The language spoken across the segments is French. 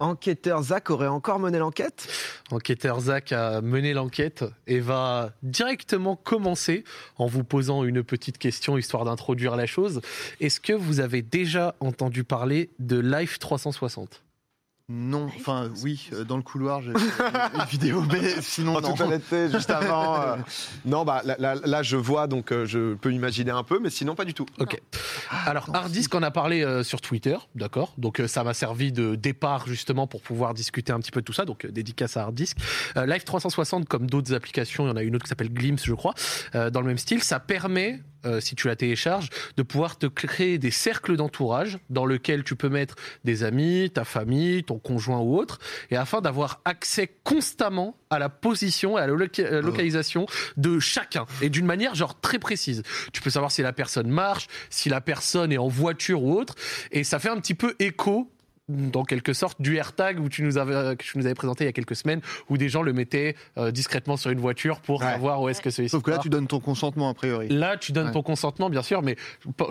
enquêteur Zach aurait encore mené l'enquête Enquêteur Zach a mené l'enquête et va directement commencer en vous posant une petite question histoire d'introduire la chose. Est-ce que vous avez déjà entendu parler de Life 360 non, enfin oui, euh, dans le couloir, j'ai une vidéo, mais sinon en non. toute honnêteté, juste avant. euh, non, bah là, là- là, je vois, donc euh, je peux imaginer un peu, mais sinon pas du tout. Ok. Alors, Hardisk en a parlé euh, sur Twitter, d'accord Donc, euh, ça m'a servi de départ justement pour pouvoir discuter un petit peu de tout ça. Donc, euh, dédicace à Hardisk. Euh, Live 360, comme d'autres applications, il y en a une autre qui s'appelle Glimpse, je crois, euh, dans le même style, ça permet. Euh, si tu la télécharges, de pouvoir te créer des cercles d'entourage dans lesquels tu peux mettre des amis, ta famille, ton conjoint ou autre, et afin d'avoir accès constamment à la position et à la loca- euh, localisation de chacun, et d'une manière genre très précise. Tu peux savoir si la personne marche, si la personne est en voiture ou autre, et ça fait un petit peu écho dans quelque sorte du AirTag où tu nous avais, que tu nous avais présenté il y a quelques semaines où des gens le mettaient euh, discrètement sur une voiture pour Ouais. savoir où est-ce que celui-ci Sauf que là, part. tu donnes ton consentement, a priori. Là, tu donnes Ouais. ton consentement, bien sûr, mais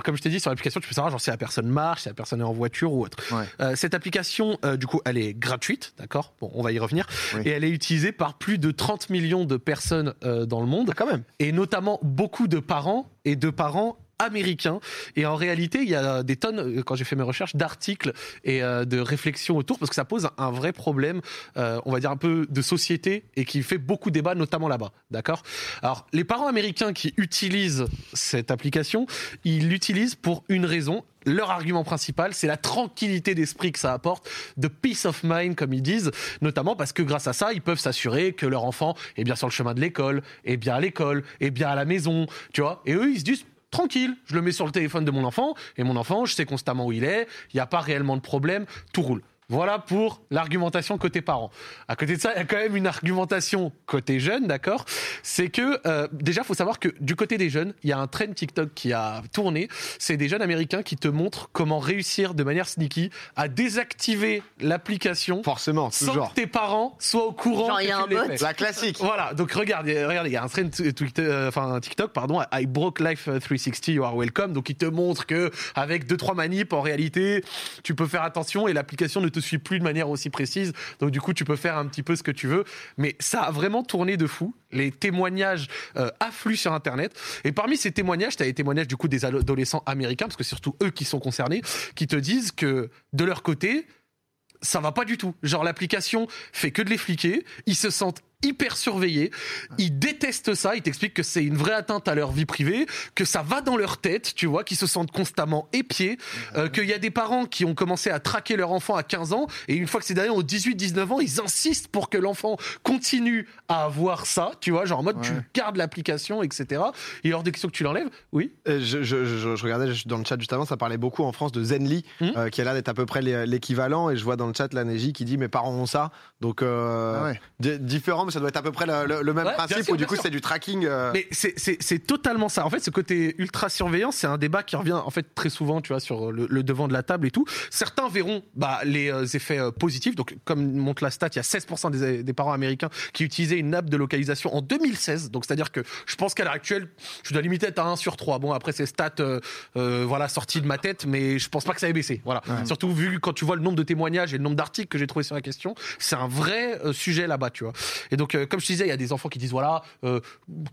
comme je t'ai dit, sur l'application, tu peux savoir genre, si la personne marche, si la personne est en voiture ou autre. Ouais. Euh, cette application, euh, du coup, elle est gratuite, d'accord? Bon, on va y revenir. Oui. Et elle est utilisée par plus de 30 millions de personnes euh, dans le monde, quand même. et notamment beaucoup de parents et de parents américains et en réalité il y a des tonnes euh, quand j'ai fait mes recherches d'articles et euh, de réflexions autour parce que ça pose un, un vrai problème euh, on va dire un peu de société et qui fait beaucoup débat notamment là-bas. D'accord? Alors les parents américains qui utilisent cette application ils l'utilisent pour une raison. Leur argument principal, c'est la tranquillité d'esprit que ça apporte, de peace of mind, comme ils disent, notamment parce que grâce à ça, ils peuvent s'assurer que leur enfant est bien sur le chemin de l'école, est bien à l'école, est bien à la maison, tu vois? Et eux, ils se disent, tranquille, je le mets sur le téléphone de mon enfant, et mon enfant, je sais constamment où il est, il n'y a pas réellement de problème, tout roule. Voilà pour l'argumentation côté parents. À côté de ça, il y a quand même une argumentation côté jeunes, d'accord? C'est que euh, déjà, faut savoir que du côté des jeunes, il y a un trend TikTok qui a tourné. C'est des jeunes américains qui te montrent comment réussir de manière sneaky à désactiver l'application Forcément, sans toujours. que tes parents soient au courant. Genre, il y a un bot. La classique. Voilà, donc regardez, regardez, il y a un trend Twitter, euh, enfin un TikTok, pardon, I broke life 360, you are welcome. Donc il te montre que avec deux trois manips, en réalité, tu peux faire attention et l'application ne te suit plus de manière aussi précise. Donc du coup, tu peux faire un petit peu ce que tu veux. Mais ça a vraiment tourné de fou. Les témoignages euh, affluent sur Internet. Et parmi ces témoignages, tu as les témoignages du coup des adolescents américains, parce que surtout eux qui sont concernés, qui te disent que de leur côté, ça va pas du tout. Genre l'application fait que de les fliquer, ils se sentent hyper surveillés, ils détestent ça, ils t'expliquent que c'est une vraie atteinte à leur vie privée, que ça va dans leur tête, tu vois, qu'ils se sentent constamment épiés, euh, qu'il y a des parents qui ont commencé à traquer leur enfant à 15 ans et une fois que ces derniers ont 18-19 ans, ils insistent pour que l'enfant continue à avoir ça, tu vois, genre en mode tu gardes l'application, etc. Et hors des questions que tu l'enlèves, oui. Euh, Je, je- je- je regardais dans le chat juste avant, ça parlait beaucoup en France de Zenly, Mhm. euh, qui a l'air d'être à peu près l'é- l'équivalent. Et je vois dans le chat la Neji qui dit Mes parents ont ça. Donc, euh, Ah ouais. di- différent, mais ça doit être à peu près le, le- le même Ouais, principe sûr, où du coup c'est du tracking. euh, Mais c'est- totalement ça. En fait, ce côté ultra surveillance, c'est un débat qui revient en fait très souvent, tu vois, sur le, le devant de la table et tout. Certains verront bah, les euh, effets euh, positifs. Donc, comme montre la stat, il y a 16% des, des parents américains qui utilisaient une app de localisation en 2016. Donc, c'est-à-dire que je pense qu'à l'heure actuelle, je dois limiter à 1 sur 3. Bon, après, c'est stats, euh, euh, voilà, sorties de ma tête, mais je pense pas que ça ait baissé. Voilà. Surtout vu quand tu vois le nombre de témoignages et le nombre d'articles que j'ai trouvé sur la question, c'est un vrai sujet là-bas, tu vois. Et donc, euh, comme je disais, il y a des enfants qui disent voilà, euh,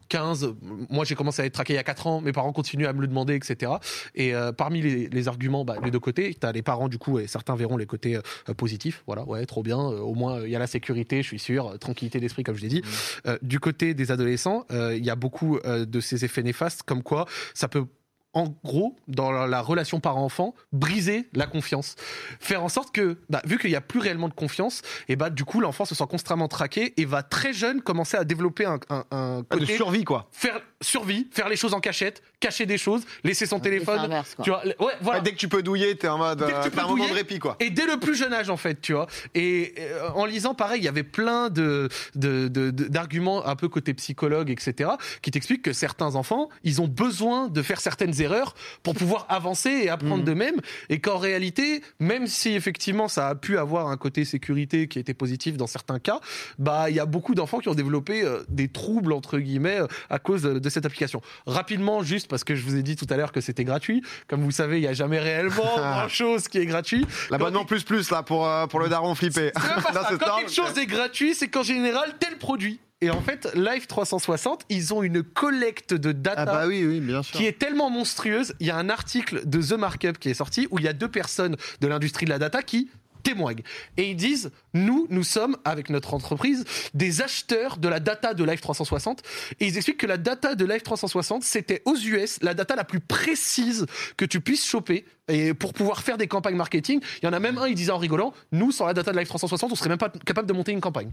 15, moi j'ai commencé à être traqué il y a 4 ans, mes parents continuent à me le demander, etc. Et euh, parmi les, les arguments bah, des deux côtés, tu as les parents du coup, et certains verront les côtés euh, positifs, voilà, ouais, trop bien, au moins il y a la sécurité, je suis sûr, tranquillité d'esprit, comme je l'ai dit. Euh, du côté des adolescents, il y a beaucoup de ces effets néfastes, comme quoi ça peut en gros, dans la la relation parent-enfant, briser la confiance. Faire en sorte que, bah, vu qu'il n'y a plus réellement de confiance, et bah, du coup, l'enfant se sent constamment traqué et va très jeune commencer à développer un, un, un de côté survie, quoi. faire survie, faire les choses en cachette, cacher des choses, laisser son téléphone. inverse. Tu vois, ouais, voilà. Dès que tu peux douiller, t'es en mode. Dès que euh, tu peux un moment douiller, de répit, quoi. Et dès le plus jeune âge, en fait, tu vois. Et euh, en lisant, pareil, il y avait plein de, de, de- de- d'arguments un peu côté psychologue, etc., qui t'expliquent que certains enfants, ils ont besoin de faire certaines erreurs pour pouvoir avancer et apprendre d'eux-mêmes. Et qu'en réalité, même si effectivement ça a pu avoir un côté sécurité qui était positif dans certains cas, bah, il y a beaucoup d'enfants qui ont développé euh, des troubles, entre guillemets, euh, à cause de, de cette application. Rapidement, juste parce que je vous ai dit tout à l'heure que c'était gratuit. Comme vous savez, il n'y a jamais réellement grand-chose qui est gratuit. L'abonnement plus plus là pour, euh, pour le daron flippé. Pas Non, ça. Quand quelque chose est gratuit, c'est qu'en général, tel produit. Et en fait, Live 360, ils ont une collecte de data Ah bah oui, oui, bien sûr. qui est tellement monstrueuse. Il y a un article de The Markup qui est sorti où il y a deux personnes de l'industrie de la data qui témoignent. Et ils disent, nous, nous sommes, avec notre entreprise, des acheteurs de la data de Live 360. Et ils expliquent que la data de Live 360, c'était aux US la data la plus précise que tu puisses choper et pour pouvoir faire des campagnes marketing. Il y en a même un, il disait en rigolant, nous, sans la data de Live 360, on serait même pas capable de monter une campagne.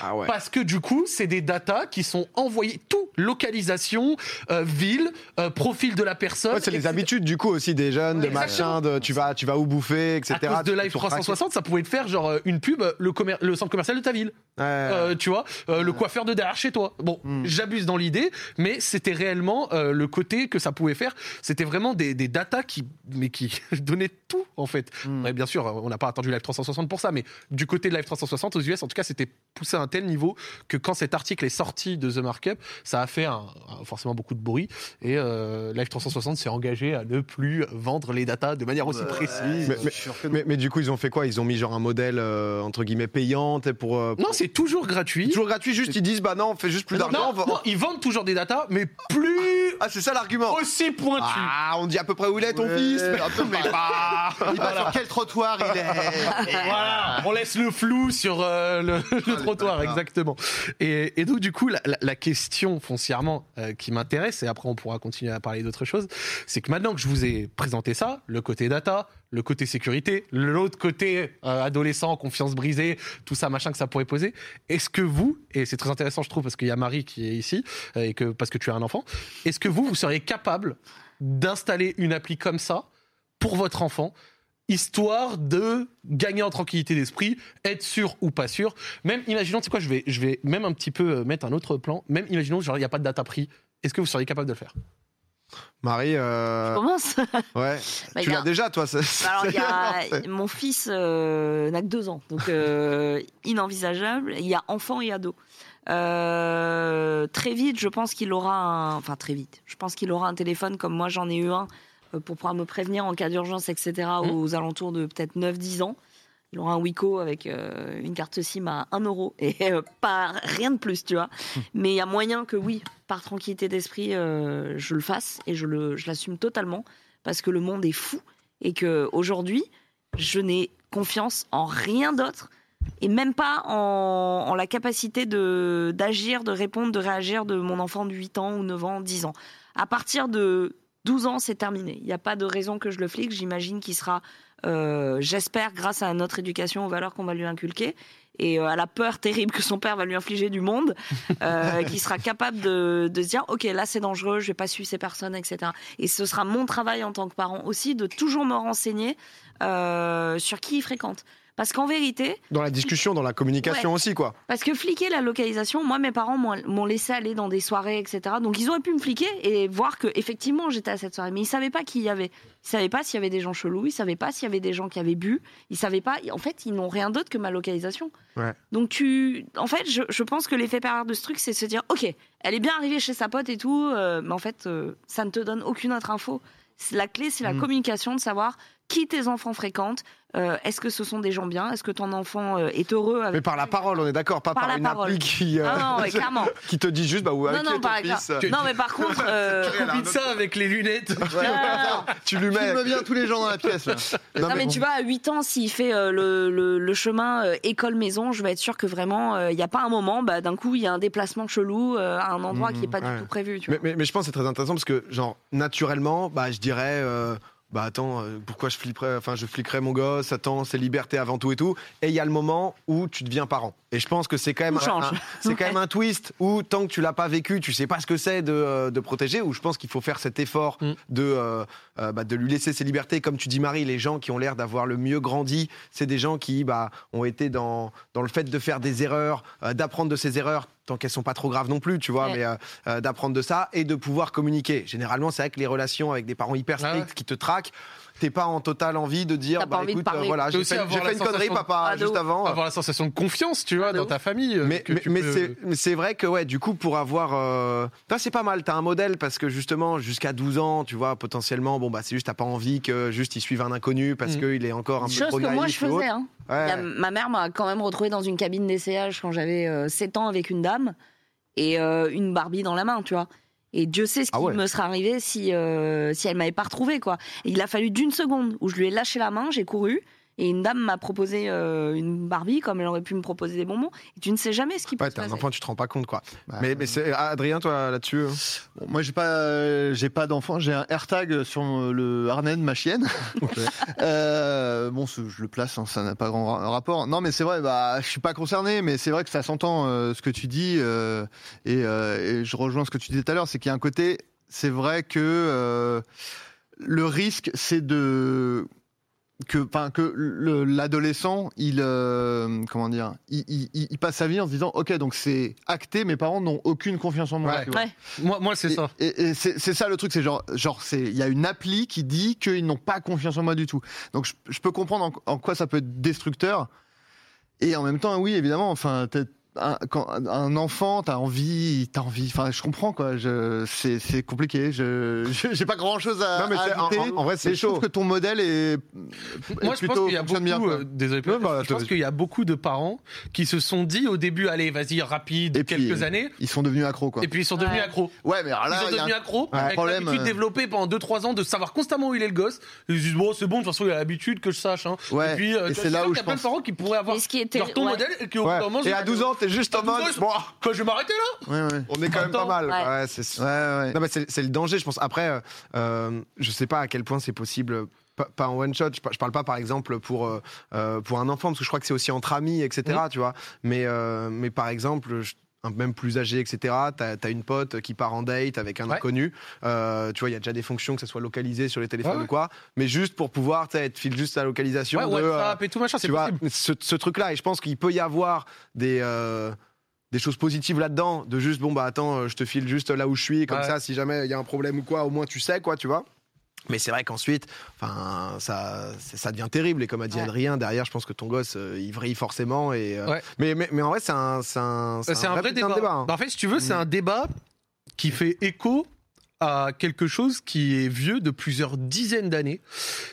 Ah ouais. Parce que du coup, c'est des datas qui sont envoyées, tout, localisation, euh, ville, euh, profil de la personne. Ouais, c'est les habitudes du coup aussi des jeunes, de Exactement. machin, de tu vas, tu vas où bouffer, etc. À cause de Live tu traques. 360, ça pouvait te faire genre euh, une pub, le centre commercial de ta ville. Euh, tu vois, euh, le coiffeur de derrière chez toi. Bon, Mm. j'abuse dans l'idée, mais c'était réellement euh, le côté que ça pouvait faire. C'était vraiment des, des datas qui, mais qui donnaient tout en fait. Mm. Ouais, bien sûr, on n'a pas attendu Live 360 pour ça, mais du côté de Live 360 aux US, en tout cas, c'était poussé à un tel niveau que quand cet article est sorti de The Markup, ça a fait un- un- forcément beaucoup de bruit et euh, Live 360 s'est engagé à ne plus vendre les datas de manière aussi précise. Mais- mais, mais du coup, ils ont fait quoi? Ils ont mis genre un modèle euh, entre guillemets payant pour. Non, c'est toujours gratuit. Toujours gratuit, juste ils disent bah non, on fait juste plus Non, d'argent. on va- non, ils vendent toujours des datas, mais plus Ah, c'est ça l'argument. aussi pointu. Ah, on dit à peu près où il est ton Ouais, fils. mais- un peu, mais Il va sur quel trottoir il est Voilà, on laisse le flou sur euh, le, le trottoir, exactement. Et, et donc, du coup, la, la- la question foncièrement euh, qui m'intéresse, et après on pourra continuer à parler d'autres choses, c'est que maintenant que je vous ai présenté ça, le côté data, le côté sécurité, l'autre côté euh, adolescent, confiance brisée, tout ça, machin que ça pourrait poser, est-ce que vous, et c'est très intéressant, je trouve, parce qu'il y a Marie qui est ici, euh, et que parce que tu as un enfant, est-ce que vous, vous seriez capable d'installer une appli comme ça pour votre enfant histoire de gagner en tranquillité d'esprit, être sûr ou pas sûr? Même, imaginons, tu sais quoi, je vais, je vais même un petit peu euh, mettre un autre plan. Même, imaginons, genre, il n'y a pas de data prix. Est-ce que vous seriez capable de le faire? Marie, euh, Commence. ouais. Bah, tu l'as déjà toi. ça- ça- Alors, y a- mon fils euh, n'a que deux ans, donc euh, inenvisageable. Il y a enfant et ado. Euh, très vite, je pense qu'il aura un. Enfin, très vite. Je pense qu'il aura un téléphone comme moi, j'en ai eu un pour pouvoir me prévenir en cas d'urgence, etc. Mmh. aux alentours de peut-être 9-10 ans. Il aura un Wico avec euh, une carte SIM à 1 euro et euh, pas rien de plus, tu vois. Mais il y a moyen que oui, par tranquillité d'esprit, euh, je le fasse et je le, je l'assume totalement parce que le monde est fou et que aujourd'hui, je n'ai confiance en rien d'autre et même pas en, en la capacité de d'agir, de répondre, de réagir de mon enfant de 8 ans ou 9 ans, 10 ans. À partir de 12 ans, c'est terminé. Il n'y a pas de raison que je le flique. J'imagine qu'il sera, euh, j'espère, grâce à notre éducation aux valeurs qu'on va lui inculquer et euh, à la peur terrible que son père va lui infliger du monde, euh, qu'il sera capable de, de se dire, ok, là c'est dangereux, je vais pas suivre ces personnes, etc. Et ce sera mon travail en tant que parent aussi de toujours me renseigner euh, sur qui il fréquente. Parce qu'en vérité, Dans la discussion, dans la communication aussi quoi. parce que fliquer la localisation, moi mes parents m'ont laissé aller dans des soirées, etc. Donc ils auraient pu me fliquer et voir que effectivement j'étais à cette soirée, mais ils savaient pas qui y avait. Ils savaient pas s'il y avait des gens chelous, ils savaient pas s'il y avait des gens qui avaient bu, ils savaient pas. En fait, ils n'ont rien d'autre que ma localisation. Ouais. Donc tu, en fait, je, je pense que l'effet pervers de ce truc, c'est se dire, ok, elle est bien arrivée chez sa pote et tout, euh, mais en fait, euh, ça ne te donne aucune autre info. La clé, c'est la Mm. communication, de savoir qui tes enfants fréquentent. euh, Est-ce que ce sont des gens bien? Est-ce que ton enfant euh, est heureux avec Mais par la parole, on est d'accord, pas par, Par la une parole. appli qui, euh, Ah non, ouais, clairement. qui te dit juste bah Non, non, par fils exemple. Non, mais par contre, euh, Combine autre- ça avec les lunettes. Tu lui mets. Filme bien tous les gens dans la pièce. là. Non, non, mais tu vois, à 8 ans, s'il fait euh, le, le- le chemin euh, école-maison, je vais être sûre que vraiment, euh, il n'y a pas un moment, bah, d'un coup, il y a un déplacement chelou euh, à un endroit qui n'est pas ouais. du tout prévu. Tu Mais, vois. mais- mais je pense que c'est très intéressant parce que, genre, naturellement, bah, je dirais, euh, bah attends, euh, pourquoi je flipperais, enfin, je fliquerais mon gosse, attends, c'est liberté avant tout et tout. Et il y a le moment où tu deviens parent. Et je pense que c'est quand même, un, c'est quand même un twist où tant que tu l'as pas vécu, tu sais pas ce que c'est de, euh, de protéger. Où je pense qu'il faut faire cet effort Mm. de, euh, euh, bah, de lui laisser ses libertés. Comme tu dis, Marie, les gens qui ont l'air d'avoir le mieux grandi, c'est des gens qui bah, ont été dans, dans le fait de faire des erreurs, euh, d'apprendre de ces erreurs tant qu'elles sont pas trop graves non plus, tu vois, Ouais. mais euh, euh, d'apprendre de ça et de pouvoir communiquer. Généralement, c'est avec les relations avec des parents hyper Ah stricts ouais. qui te traquent. T'es pas en totale envie de dire, bah écoute, euh, voilà, j'ai fait, j'ai fait une connerie, sensation- papa, Ah, de juste avant. Avoir la sensation de confiance, tu vois, de dans ta famille. euh, Mais, que mais, tu mais peux- c'est- mais c'est vrai que ouais, du coup pour avoir, euh... toi, c'est pas mal. T'as un modèle parce que justement jusqu'à 12 ans, tu vois, potentiellement, bon bah c'est juste t'as pas envie que juste ils suivent un inconnu parce Mhm. qu'il est encore un peu Chose trop que moi je faisais. Hein. Ouais. Ma mère m'a quand même retrouvée dans une cabine d'essayage quand j'avais euh, 7 ans avec une dame et euh, une Barbie dans la main, tu vois. Et Dieu sait ce qui Ah ouais. me serait arrivé si, euh, si elle m'avait pas retrouvée, quoi. Et il a fallu d'une seconde où je lui ai lâché la main, j'ai couru. Et une dame m'a proposé euh, une Barbie, comme elle aurait pu me proposer des bonbons. Et tu ne sais jamais ce qui peut Ouais, se t'es un passer. enfant, tu te rends pas compte quoi. Bah, mais mais c'est Adrien, toi là-dessus. hein Bon, moi, j'ai pas, euh, j'ai pas d'enfant. J'ai un AirTag sur le harnais de ma chienne. Euh, bon, je le place, hein, ça n'a pas grand ra- rapport. Non, mais c'est vrai. Bah, je suis pas concerné, mais c'est vrai que ça s'entend euh, ce que tu dis, euh, et, euh, et je rejoins ce que tu disais tout à l'heure, c'est qu'il y a un côté. C'est vrai que euh, le risque, c'est de que, enfin, que le- l'adolescent, il, euh, comment dire, il, il- il- il passe sa vie en se disant, ok, donc c'est acté, mes parents n'ont aucune confiance en moi. Ouais. Moi, moi c'est ça. Et, et c'est ça le truc, c'est genre, genre, c'est, il y a une appli qui dit qu'ils n'ont pas confiance en moi du tout. Donc je, je peux comprendre en, en quoi ça peut être destructeur. Et en même temps, oui, évidemment, enfin, un, quand un enfant, t'as envie, t'as envie. Enfin, je comprends quoi. Je, c'est, c'est compliqué. Je, je- j'ai pas grand chose à, Non, mais à c'est- en- ajouter. en- en vrai, c'est mais je trouve chaud. que ton modèle est. Moi, est je pense qu'il y a beaucoup, bien, euh, désolé, Non, bah, je pense qu'il y a beaucoup de parents qui se sont dit au début, allez, vas-y, rapide, Et puis, quelques années, Ils sont devenus accros quoi. et puis ils sont devenus Ouais. accros. Ouais, mais alors là, ils sont il devenus accros un avec problème, l'habitude euh, développée pendant 2-3 ans de savoir constamment où il est le gosse. Ils se disent bon c'est bon de toute façon il a l'habitude que je sache. Hein. Ouais, et puis euh, et tu c'est là je où suis sûr qu'il y je a plein de pense- parents qui pourraient avoir Mais ce qui était. leur ton modèle et qui au Ouais. bout d'un moment, Et à disent, 12 ans, t'es juste en À 12 ans, mode. ils sont- Bon, Quoi, je vais m'arrêter là Ouais, ouais. on est quand même pas mal. ouais. Ouais, c'est- Ouais, ouais. Non, mais c'est c'est le danger, je pense. Après, euh, euh, je sais pas à quel point c'est possible. Pas, pas en one shot. Je, par- je parle pas, par exemple, pour euh, pour un enfant, parce que je crois que c'est aussi entre amis, etc. Tu vois. Mais euh, mais par exemple. je- même plus âgé, etc. T'as as une pote qui part en date avec un Ouais. inconnu. Euh, tu vois, il y a déjà des fonctions que ça soit localisé sur les téléphones Ouais, ou quoi. Mais juste pour pouvoir, tu te file juste la localisation. Ouais, de, euh, WhatsApp et tout machin, c'est tu vois, ce, ce truc-là, et je pense qu'il peut y avoir des, euh, des choses positives là-dedans, de juste, bon, bah attends, euh, je te file juste là où je suis, comme ça, si jamais il y a un problème ou quoi, au moins tu sais, quoi, tu vois. Mais c'est vrai qu'ensuite, enfin, ça, ça devient terrible. Et comme a dit Ouais. Adrien, derrière, je pense que ton gosse, euh, il vrille forcément. Et, euh, Ouais. mais, mais, mais en vrai, c'est un, c'est un, C'est un, vrai débat. hein. Bah, en fait, si tu veux, c'est Mm. un débat qui fait écho à quelque chose qui est vieux de plusieurs dizaines d'années.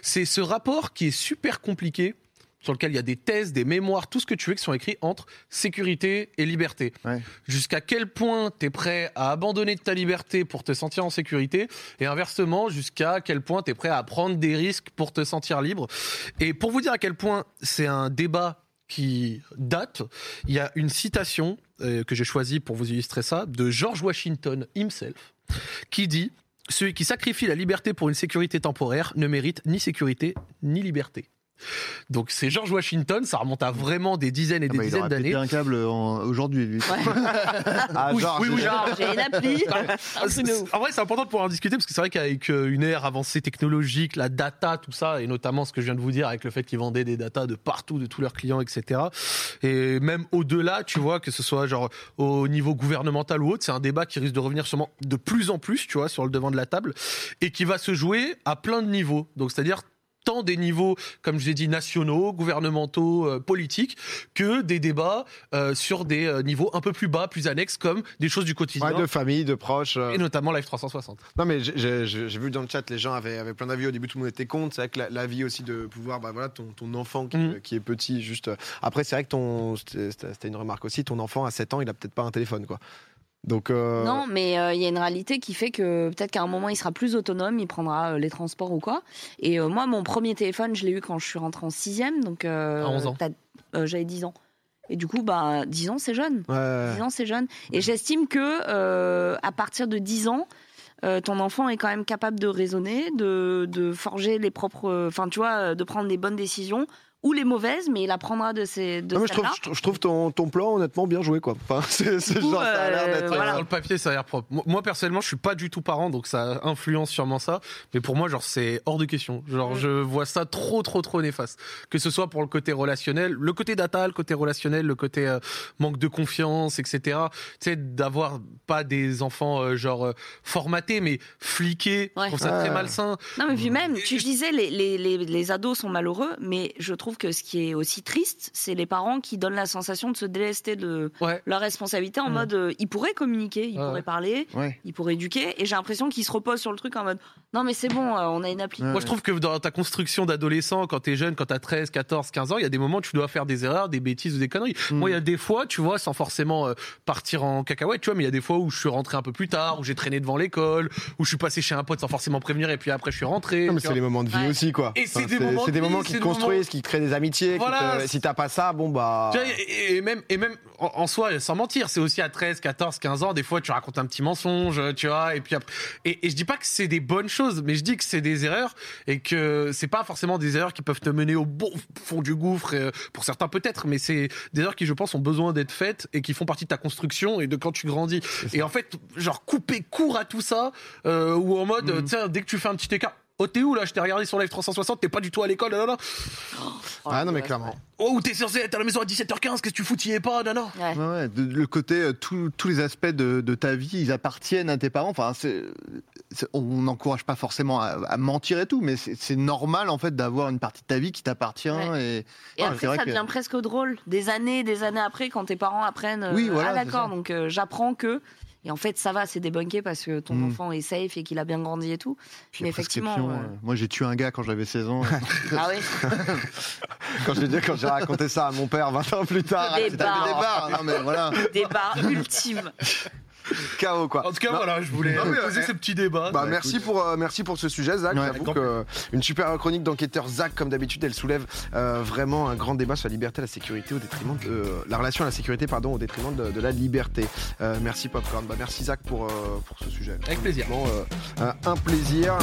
C'est ce rapport qui est super compliqué sur lequel il y a des thèses, des mémoires, tout ce que tu veux qui sont écrits entre sécurité et liberté. Ouais. Jusqu'à quel point tu es prêt à abandonner ta liberté pour te sentir en sécurité et inversement, jusqu'à quel point tu es prêt à prendre des risques pour te sentir libre. Et pour vous dire à quel point c'est un débat qui date, il y a une citation euh, que j'ai choisie pour vous illustrer ça de George Washington himself qui dit celui qui sacrifie la liberté pour une sécurité temporaire ne mérite ni sécurité ni liberté. Donc c'est George Washington, ça remonte à vraiment des dizaines et Ah des bah, il dizaines aurait pété d'années. un câble en- aujourd'hui, lui. Ah, Oui, oui, oui, j'ai- Genre, j'ai une appli. Ah. En vrai, c'est important de pouvoir en discuter parce que c'est vrai qu'avec euh, une ère avancée technologique, la data, tout ça, et notamment ce que je viens de vous dire avec le fait qu'ils vendaient des datas de partout, de tous leurs clients, etc. Et même au-delà, tu vois, que ce soit genre au niveau gouvernemental ou autre, c'est un débat qui risque de revenir sûrement de plus en plus, tu vois, sur le devant de la table et qui va se jouer à plein de niveaux. Donc, c'est-à-dire tant des niveaux, comme je l'ai dit, nationaux, gouvernementaux, euh, politiques, que des débats euh, sur des euh, niveaux un peu plus bas, plus annexes, comme des choses du quotidien. Ouais, de famille, de proches. Et notamment Live 360. Non mais j'ai- vu dans le chat les gens avaient, avaient plein d'avis au début tout le monde était contre c'est vrai que la, la vie aussi de pouvoir bah voilà ton, ton enfant qui, Mhm. qui est petit juste après c'est vrai que ton c'était c'était une remarque aussi ton enfant à 7 ans il a peut-être pas un téléphone quoi donc euh, Non, mais euh, il y a une réalité qui fait que peut-être qu'à un moment il sera plus autonome, il prendra euh, les transports ou quoi. Et euh, moi, mon premier téléphone, je l'ai eu quand je suis rentrée en sixième, donc euh, À 11 ans. t'as- euh, j'avais 10 ans. Et du coup, bah 10 ans, c'est jeune. ouais. 10 ans, c'est jeune. Et j'estime que euh, à partir de 10 ans, euh, ton enfant est quand même capable de raisonner, de, de forger les propres, enfin tu vois, de prendre les bonnes décisions ou les mauvaises, mais il apprendra de ces je trouve, je ton, ton plan honnêtement bien joué quoi. Enfin, c'est, genre, ça a l'air euh, d'être. voilà. Dans le papier, ça a l'air propre. Moi, personnellement, je suis pas du tout parent, donc ça influence sûrement ça. Mais pour moi, genre, c'est hors de question. Genre, Mm. je vois ça trop, trop, trop néfaste. Que ce soit pour le côté relationnel, le côté data, le côté relationnel, le côté euh, manque de confiance, etc. Tu sais, d'avoir pas des enfants euh, genre formatés, mais fliqués. Ouais. Je trouve ça Ouais. très malsain. Non, mais puis même, Et tu disais, les, les, les, les ados sont malheureux, mais je trouve que ce qui est aussi triste, c'est les parents qui donnent la sensation de se délester de Ouais. leur responsabilité en mode, euh, ils pourraient communiquer, ils Ouais. pourraient parler, Ouais. ils pourraient éduquer, et j'ai l'impression qu'ils se reposent sur le truc en mode, non mais c'est bon, euh, on a une appli. Ouais. Moi, je trouve que dans ta construction d'adolescent, quand t'es jeune, quand t'as 13, 14, 15 ans, il y a des moments où tu dois faire des erreurs, des bêtises ou des conneries. Mm. Moi, il y a des fois, tu vois, sans forcément euh, partir en cacahuète, tu vois, mais il y a des fois où je suis rentré un peu plus tard, où j'ai traîné devant l'école, où je suis passé chez un pote sans forcément prévenir, et puis après, je suis rentré. Non, mais c'est les moments de vie Ouais. aussi quoi. Et c'est des moments c'est de des vie, moments qui te construisent, qui te créent des amitiés. qui Voilà, te- Si t'as pas ça, bon bah. Et, et même, et même en, en soi, sans mentir, c'est aussi à 13, 14, 15 ans, des fois tu racontes un petit mensonge, tu vois, et puis après- et, et je dis pas que c'est des bonnes choses, mais je dis que c'est des erreurs et que c'est pas forcément des erreurs qui peuvent te mener au bon fond du gouffre, euh, pour certains peut-être, mais c'est des erreurs qui, je pense, ont besoin d'être faites et qui font partie de ta construction et de quand tu grandis. Et en fait, genre couper court à tout ça, euh, ou en mode, Mhm. tiens, dès que tu fais un petit écart. Oh, t'es où là? Je t'ai regardé sur Live 360, t'es pas du tout à l'école, là, là, là. Ah non, mais clairement. Oh, t'es censé être à la maison à 17h15, qu'est-ce que tu fous, t'y es pas, non. Ouais. Ouais, ouais, de- le côté, euh, tout- tous les aspects de, de ta vie, ils appartiennent à tes parents. Enfin, c'est- c'est- on n'encourage pas forcément à, à mentir et tout, mais c'est c'est normal en fait d'avoir une partie de ta vie qui t'appartient. Ouais. Et, Et Ouais, c'est après, vrai ça que- devient presque drôle. Des années, des années après, quand tes parents apprennent. euh, Oui, voilà, ah, d'accord, donc euh, j'apprends que. Et en fait, ça va, c'est débunké parce que ton Mm. enfant est safe et qu'il a bien grandi et tout. puis Mais effectivement, euh, euh, moi j'ai tué un gars quand j'avais 16 ans. Ah oui Quand j'ai dit- quand j'ai raconté ça à mon père 20 ans plus tard, c'était un Débat, non mais voilà. Débat ultime. chaos quoi. En tout cas, Non. voilà, je voulais poser euh, ce petit débat. Bah, Bah, merci écoute. pour euh, merci pour ce sujet Zach. Ouais, J'avoue que euh, une super chronique d'enquêteur Zach comme d'habitude elle soulève euh, vraiment un grand débat sur la liberté et la sécurité au détriment de euh, la relation à la sécurité pardon au détriment de, de la liberté. Euh, merci Popcorn. Bah, merci Zach pour euh, pour ce sujet. Avec plaisir. Euh, un plaisir.